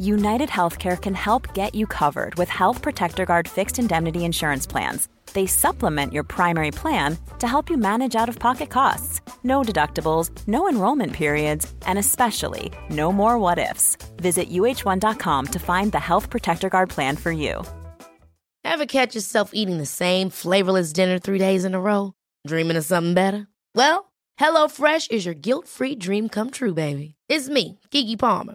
United Healthcare can help get you covered with Health Protector Guard fixed indemnity insurance plans. They supplement your primary plan to help you manage out of pocket costs. No deductibles, no enrollment periods, and especially no more what ifs. Visit uh1.com to find the Health Protector Guard plan for you. Ever catch yourself eating the same flavorless dinner three days in a row? Dreaming of something better? Well, HelloFresh is your guilt free dream come true, baby. It's me, Kiki Palmer.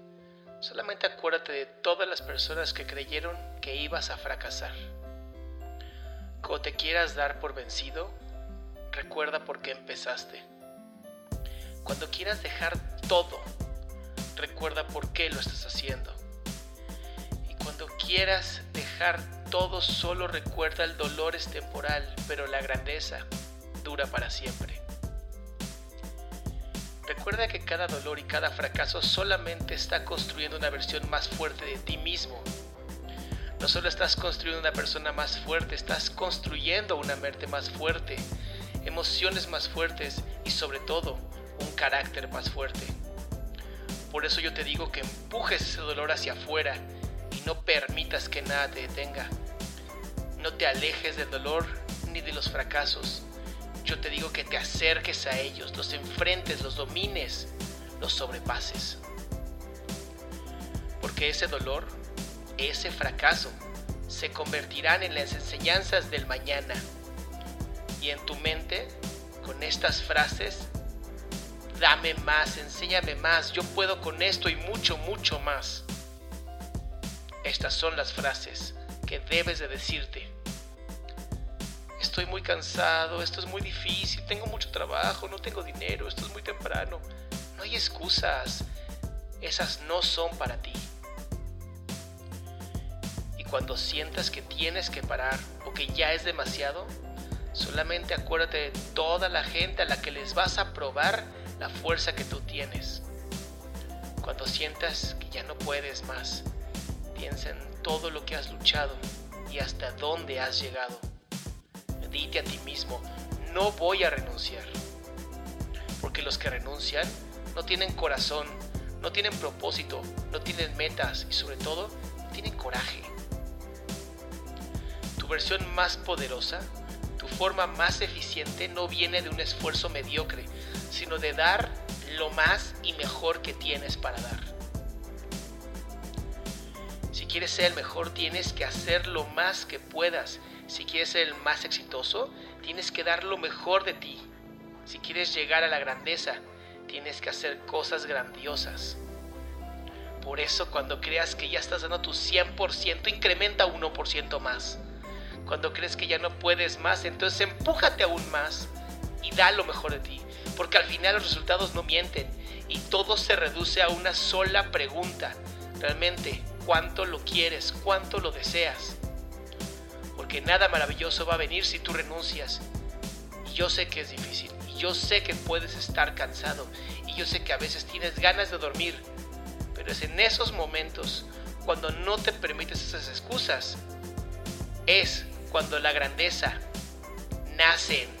solamente acuérdate de todas las personas que creyeron que ibas a fracasar. Cuando te quieras dar por vencido, recuerda por qué empezaste. Cuando quieras dejar todo, recuerda por qué lo estás haciendo. Y cuando quieras dejar todo, solo recuerda el dolor es temporal, pero la grandeza dura para siempre. Recuerda que cada dolor y cada fracaso solamente está construyendo una versión más fuerte de ti mismo. No solo estás construyendo una persona más fuerte, estás construyendo una mente más fuerte, emociones más fuertes y sobre todo un carácter más fuerte. Por eso yo te digo que empujes ese dolor hacia afuera y no permitas que nada te detenga. No te alejes del dolor ni de los fracasos. Yo te digo que te acerques a ellos, los enfrentes, los domines, los sobrepases. Porque ese dolor, ese fracaso, se convertirán en las enseñanzas del mañana. Y en tu mente, con estas frases, dame más, enséñame más, yo puedo con esto y mucho, mucho más. Estas son las frases que debes de decirte estoy muy cansado, esto es muy difícil, tengo mucho trabajo, no tengo dinero, esto es muy temprano. No hay excusas, esas no son para ti. Y cuando sientas que tienes que parar o que ya es demasiado, solamente acuérdate de toda la gente a la que les vas a probar la fuerza que tú tienes. Cuando sientas que ya no puedes más, piensa en todo lo que has luchado y hasta dónde has llegado dite a ti mismo, no voy a renunciar. Porque los que renuncian no tienen corazón, no tienen propósito, no tienen metas y sobre todo tienen coraje. Tu versión más poderosa, tu forma más eficiente no viene de un esfuerzo mediocre, sino de dar lo más y mejor que tienes para dar. Si quieres ser el mejor, tienes que hacer lo más que puedas si quieres ser el más exitoso, tienes que dar lo mejor de ti. Si quieres llegar a la grandeza, tienes que hacer cosas grandiosas. Por eso cuando creas que ya estás dando tu 100%, incrementa 1% más. Cuando crees que ya no puedes más, entonces empújate aún más y da lo mejor de ti. Porque al final los resultados no mienten y todo se reduce a una sola pregunta. Realmente, ¿cuánto lo quieres? ¿Cuánto lo deseas? Porque nada maravilloso va a venir si tú renuncias. Y yo sé que es difícil, y yo sé que puedes estar cansado, y yo sé que a veces tienes ganas de dormir, pero es en esos momentos, cuando no te permites esas excusas, es cuando la grandeza nace en